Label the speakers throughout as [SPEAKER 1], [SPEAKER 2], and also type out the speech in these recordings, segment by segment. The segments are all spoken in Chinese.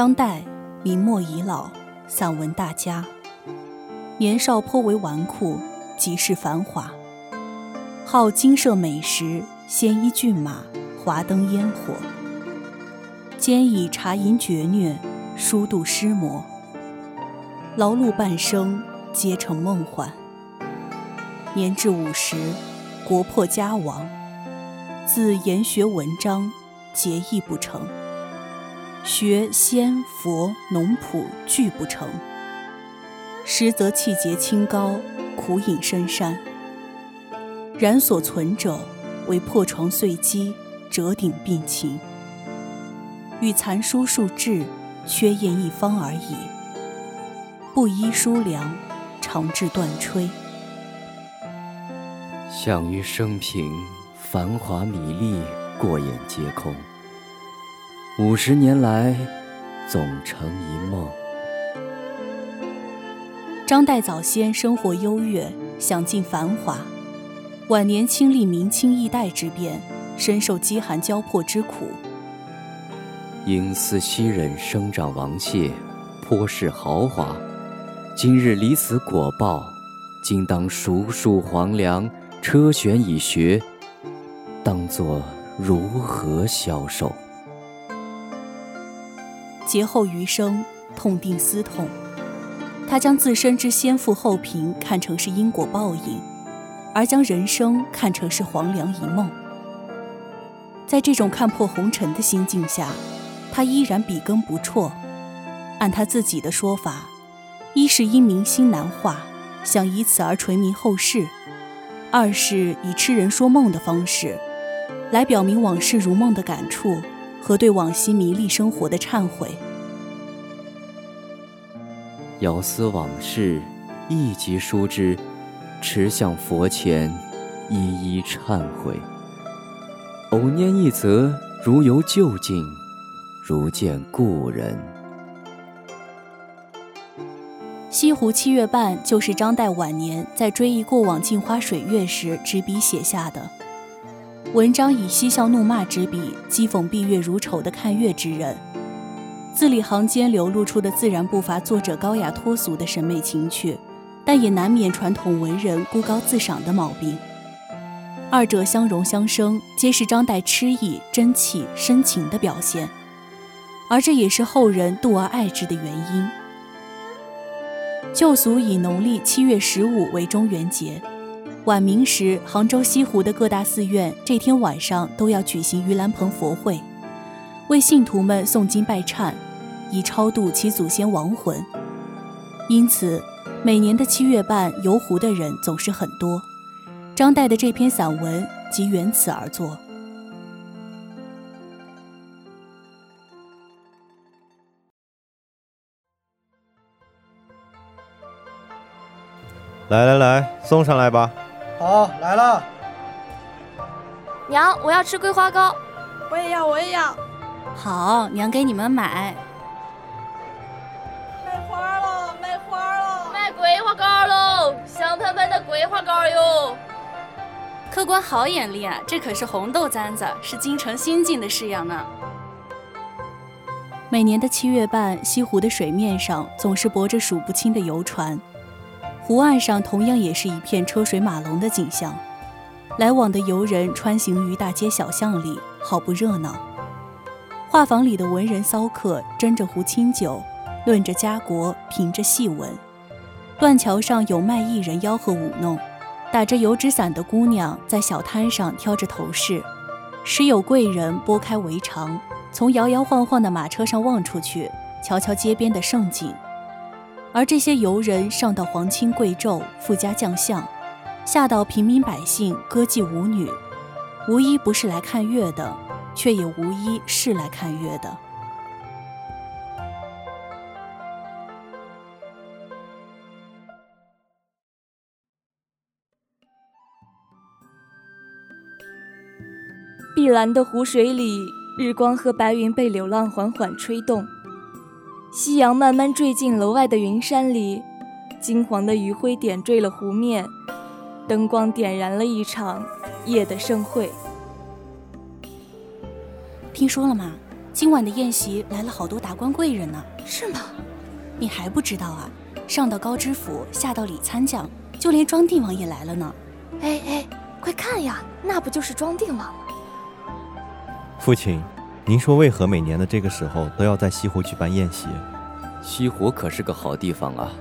[SPEAKER 1] 张岱，明末遗老，散文大家。年少颇为纨绔，极是繁华。好金舍美食，鲜衣骏马，华灯烟火。兼以茶淫绝虐，书度诗魔。劳碌半生，皆成梦幻。年至五十，国破家亡，自研学文章，结义不成。学仙佛农圃俱不成，实则气节清高，苦隐深山。然所存者，为破床碎机，折顶病情，与残书数志，缺砚一方而已。不依书粮，长至断炊。
[SPEAKER 2] 项羽生平，繁华米粒，过眼皆空。五十年来，总成一梦。
[SPEAKER 1] 张岱早先生活优越，享尽繁华，晚年亲历明清易代之变，深受饥寒交迫之苦。
[SPEAKER 2] 因思昔人生长王谢，颇是豪华，今日离此果报，今当熟数黄粱，车悬已学，当作如何消受？
[SPEAKER 1] 劫后余生，痛定思痛，他将自身之先富后贫看成是因果报应，而将人生看成是黄粱一梦。在这种看破红尘的心境下，他依然笔耕不辍。按他自己的说法，一是因明心难画，想以此而垂名后世；二是以痴人说梦的方式，来表明往事如梦的感触。和对往昔迷离生活的忏悔。
[SPEAKER 2] 遥思往事，一即书之，持向佛前，一一忏悔。偶念一则，如游旧境，如见故人。
[SPEAKER 1] 西湖七月半就是张岱晚年在追忆过往镜花水月时执笔写下的。文章以嬉笑怒骂之笔讥讽闭月如仇的看月之人，字里行间流露出的自然不乏作者高雅脱俗的审美情趣，但也难免传统文人孤高自赏的毛病。二者相融相生，皆是张岱痴意、真气、深情的表现，而这也是后人妒而爱之的原因。旧俗以农历七月十五为中元节。晚明时，杭州西湖的各大寺院这天晚上都要举行盂兰盆佛会，为信徒们诵经拜忏，以超度其祖先亡魂。因此，每年的七月半游湖的人总是很多。张岱的这篇散文即缘此而作。
[SPEAKER 3] 来来来，送上来吧。
[SPEAKER 4] 好，来了。
[SPEAKER 5] 娘，我要吃桂花糕。
[SPEAKER 6] 我也要，我也要。
[SPEAKER 1] 好，娘给你们买。
[SPEAKER 6] 卖花了，卖花了，
[SPEAKER 5] 卖桂花糕喽，香喷喷的桂花糕哟。
[SPEAKER 7] 客官好眼力啊，这可是红豆簪子，是京城新进的式样呢。
[SPEAKER 1] 每年的七月半，西湖的水面上总是泊着数不清的游船，湖岸上同样也是一片车水马龙的景象。来往的游人穿行于大街小巷里，好不热闹。画舫里的文人骚客斟着壶清酒，论着家国，评着戏文。断桥上有卖艺人吆喝舞弄，打着油纸伞的姑娘在小摊上挑着头饰，时有贵人拨开围墙，从摇摇晃晃的马车上望出去，瞧瞧街边的盛景。而这些游人上到皇亲贵胄、富家将相。下到平民百姓、歌妓舞女，无一不是来看月的，却也无一是来看月的。
[SPEAKER 8] 碧蓝的湖水里，日光和白云被柳浪缓缓吹动，夕阳慢慢坠进楼外的云山里，金黄的余晖点缀了湖面。灯光点燃了一场夜的盛会。
[SPEAKER 1] 听说了吗？今晚的宴席来了好多达官贵人呢。
[SPEAKER 9] 是吗？
[SPEAKER 1] 你还不知道啊？上到高知府，下到李参将，就连庄定王也来了呢。
[SPEAKER 9] 哎哎，快看呀，那不就是庄定王吗？
[SPEAKER 3] 父亲，您说为何每年的这个时候都要在西湖举办宴席？
[SPEAKER 2] 西湖可是个好地方啊！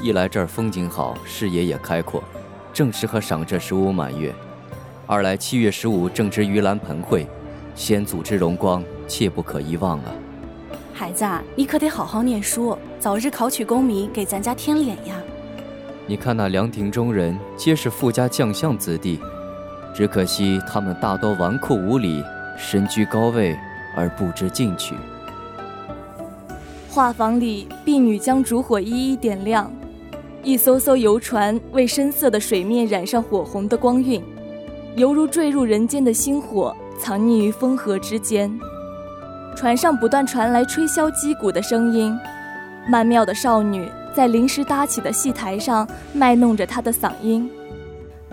[SPEAKER 2] 一来这儿风景好，视野也开阔。正适合赏这十五满月，二来七月十五正值盂兰盆会，先祖之荣光切不可遗忘啊！
[SPEAKER 7] 孩子，你可得好好念书，早日考取功名，给咱家添脸呀！
[SPEAKER 2] 你看那凉亭中人，皆是富家将相子弟，只可惜他们大多纨绔无礼，身居高位而不知进取。
[SPEAKER 8] 画舫里，婢女将烛火一一点亮。一艘艘游船为深色的水面染上火红的光晕，犹如坠入人间的星火，藏匿于风河之间。船上不断传来吹箫击鼓的声音，曼妙的少女在临时搭起的戏台上卖弄着她的嗓音。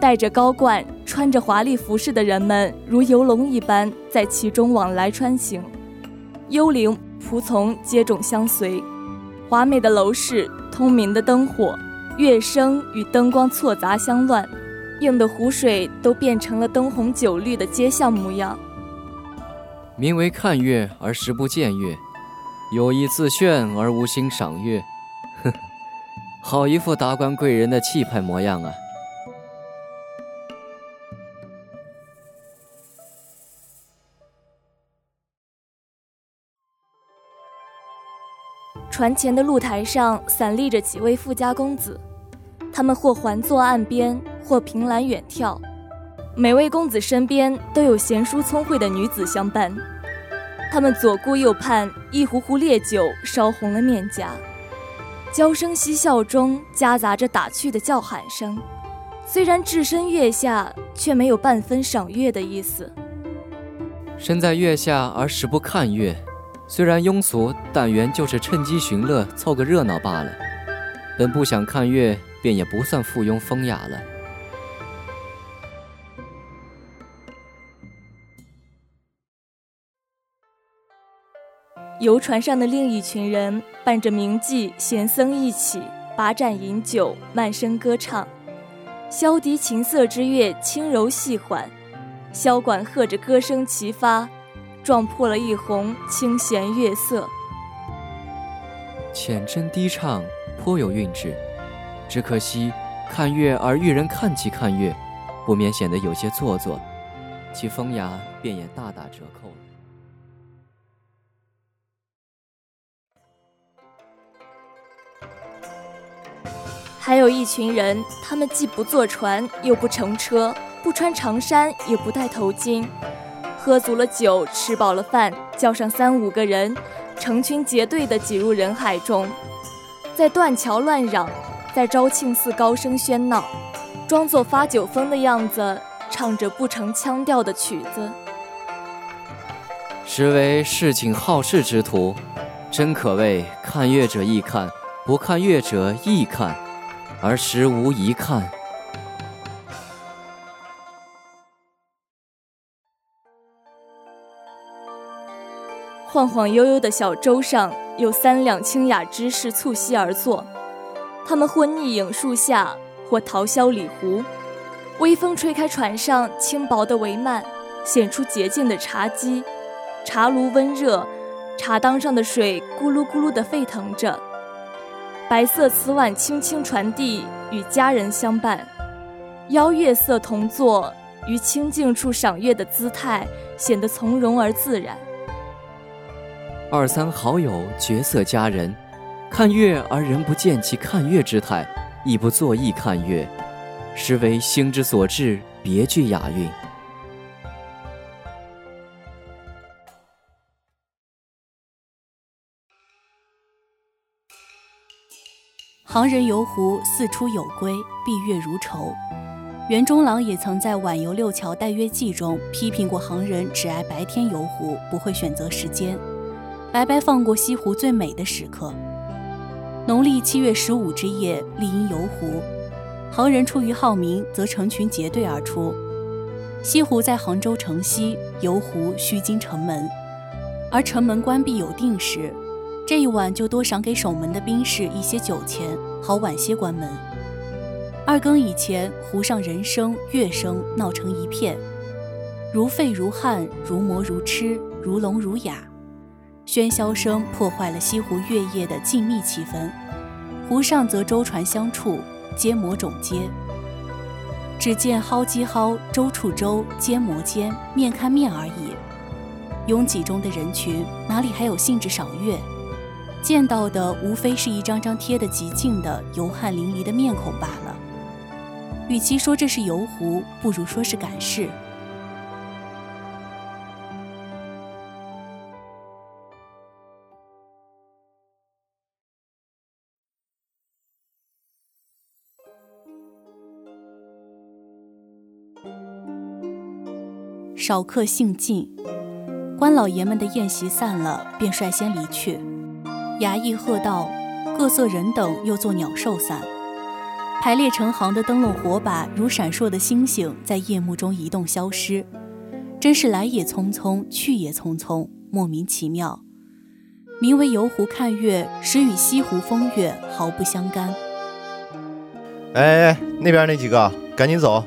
[SPEAKER 8] 戴着高冠、穿着华丽服饰的人们如游龙一般在其中往来穿行，幽灵仆从接踵相随，华美的楼室，通明的灯火。乐声与灯光错杂相乱，映得湖水都变成了灯红酒绿的街巷模样。
[SPEAKER 2] 名为看月而实不见月，有意自炫而无心赏月，呵呵，好一副达官贵人的气派模样啊！
[SPEAKER 8] 船前的露台上散立着几位富家公子，他们或环坐岸边，或凭栏远眺。每位公子身边都有贤淑聪慧的女子相伴，他们左顾右盼，一壶壶烈酒烧红了面颊，娇声嬉笑中夹杂着打趣的叫喊声。虽然置身月下，却没有半分赏月的意思。
[SPEAKER 2] 身在月下而实不看月。虽然庸俗，但原就是趁机寻乐，凑个热闹罢了。本不想看月，便也不算附庸风雅了。
[SPEAKER 8] 游船上的另一群人，伴着名妓、闲僧一起把盏饮酒，慢声歌唱。箫笛琴瑟之乐，轻柔细缓；箫管和着歌声齐发。撞破了一泓清闲月色，
[SPEAKER 2] 浅斟低唱，颇有韵致。只可惜看月而遇人看即看月，不免显得有些做作，其风雅便也大打折扣了。
[SPEAKER 8] 还有一群人，他们既不坐船，又不乘车，不穿长衫，也不戴头巾。喝足了酒，吃饱了饭，叫上三五个人，成群结队地挤入人海中，在断桥乱嚷，在昭庆寺高声喧闹，装作发酒疯的样子，唱着不成腔调的曲子。
[SPEAKER 2] 实为市井好事之徒，真可谓看乐者易看，不看乐者亦看，而实无一看。
[SPEAKER 8] 晃晃悠悠的小舟上有三两清雅之士促膝而坐，他们或逆影树下，或桃萧里湖。微风吹开船上轻薄的帷幔，显出洁净的茶几。茶炉温热，茶缸上的水咕噜咕噜地沸腾着。白色瓷碗轻轻传递，与佳人相伴，邀月色同坐，于清静处赏月的姿态显得从容而自然。
[SPEAKER 2] 二三好友绝色佳人，看月而人不见其看月之态，亦不作意看月，实为兴之所至，别具雅韵。
[SPEAKER 1] 行人游湖四出有归，闭月如愁。袁中郎也曾在《晚游六桥待月记》中批评过行人只爱白天游湖，不会选择时间。白白放过西湖最美的时刻。农历七月十五之夜，丽音游湖，行人出于好名，则成群结队而出。西湖在杭州城西，游湖须经城门，而城门关闭有定时，这一晚就多赏给守门的兵士一些酒钱，好晚些关门。二更以前，湖上人声乐声闹成一片，如沸如汗，如魔如痴，如聋如哑。喧嚣声破坏了西湖月夜的静谧气氛，湖上则舟船相触，皆磨踵接。只见蒿击蒿，舟触舟，肩磨肩，面看面而已。拥挤中的人群哪里还有兴致赏月？见到的无非是一张张贴得极近的油汗淋漓的面孔罢了。与其说这是游湖，不如说是赶市。少客兴尽，官老爷们的宴席散了，便率先离去。衙役喝道：“各色人等又作鸟兽散。”排列成行的灯笼火把如闪烁的星星，在夜幕中移动消失，真是来也匆匆，去也匆匆，莫名其妙。名为游湖看月，实与西湖风月毫不相干。
[SPEAKER 4] 哎哎，那边那几个，赶紧走，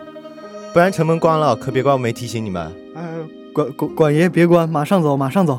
[SPEAKER 4] 不然城门关了，可别怪我没提醒你们。
[SPEAKER 10] 管管管爷别关，马上走，马上走。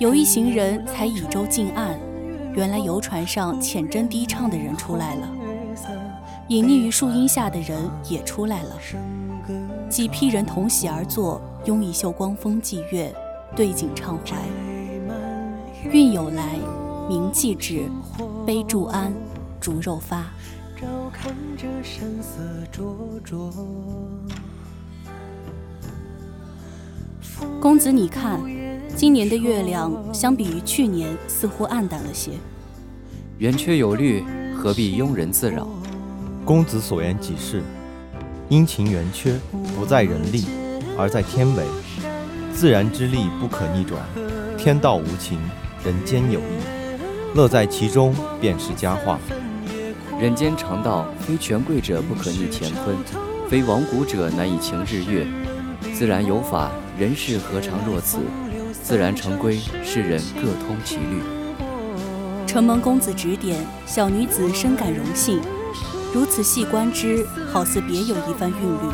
[SPEAKER 1] 有一行人才倚舟近岸，原来游船上浅斟低唱的人出来了，隐匿于树荫下的人也出来了。几批人同席而坐，拥一袖光风霁月，对景畅怀。韵有来，名既至，杯注安，竹肉发。照看着山色灼灼。公子，你看，今年的月亮相比于去年似乎暗淡了些。
[SPEAKER 2] 圆缺有律，何必庸人自扰？
[SPEAKER 3] 公子所言极是。阴晴圆缺，不在人力，而在天为。自然之力不可逆转，天道无情，人间有意。乐在其中，便是佳话。
[SPEAKER 2] 人间常道，非权贵者不可逆乾坤，非亡古者难以晴日月。自然有法，人世何尝若此？自然成规，世人各通其律。
[SPEAKER 1] 承蒙公子指点，小女子深感荣幸。如此细观之，好似别有一番韵律。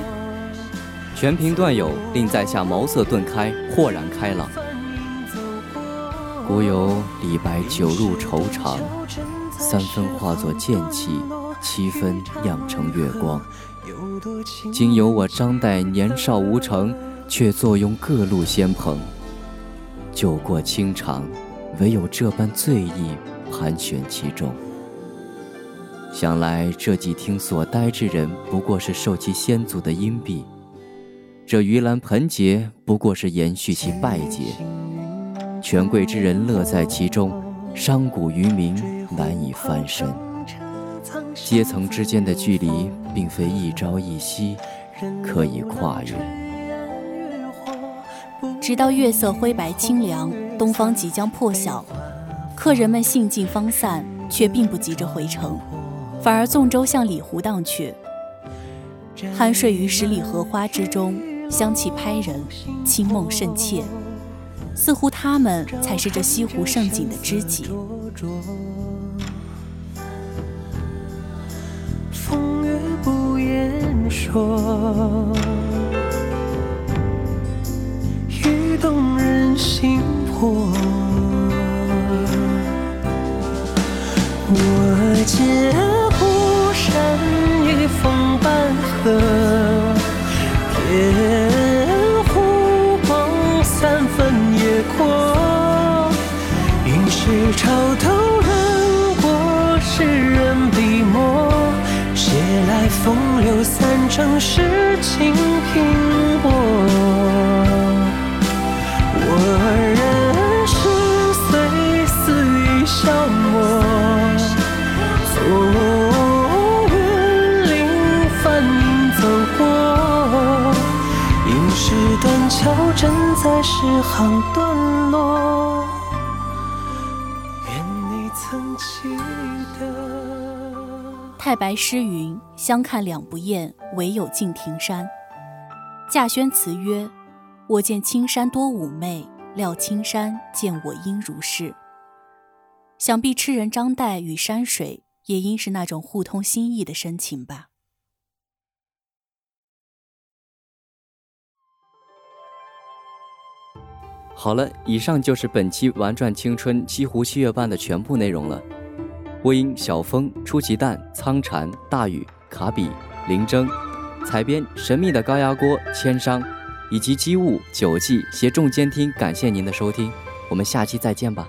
[SPEAKER 2] 全凭段友，令在下茅塞顿开，豁然开朗。古有李白酒入愁肠，三分化作剑气，七分酿成月光。今有我张岱年少无成，却坐拥各路仙朋。酒过清肠，唯有这般醉意盘旋其中。想来这几厅所待之人，不过是受其先祖的荫庇；这盂兰盆节，不过是延续其拜节。权贵之人乐在其中，商贾渔民难以翻身。阶层之间的距离，并非一朝一夕可以跨越。
[SPEAKER 1] 直到月色灰白清凉，东方即将破晓，客人们兴尽方散，却并不急着回城。反而纵舟向里湖荡去，酣睡于十里荷花之中，香气拍人，清梦甚切，似乎他们才是这西湖胜景的知己。风月不言说，动人心魄。我见。风半合，天湖光三分野阔，应是潮头轮过世人笔墨，写来风流三成诗情拼白诗云：“相看两不厌，唯有敬亭山。”稼轩词曰：“我见青山多妩媚，料青山见我应如是。”想必痴人张岱与山水，也应是那种互通心意的深情吧。
[SPEAKER 2] 好了，以上就是本期《玩转青春西湖七月半》的全部内容了。播音：小风、出奇蛋、苍蝉、大雨、卡比、林征，采编：神秘的高压锅、千商，以及机务、九记携众监听。感谢您的收听，我们下期再见吧。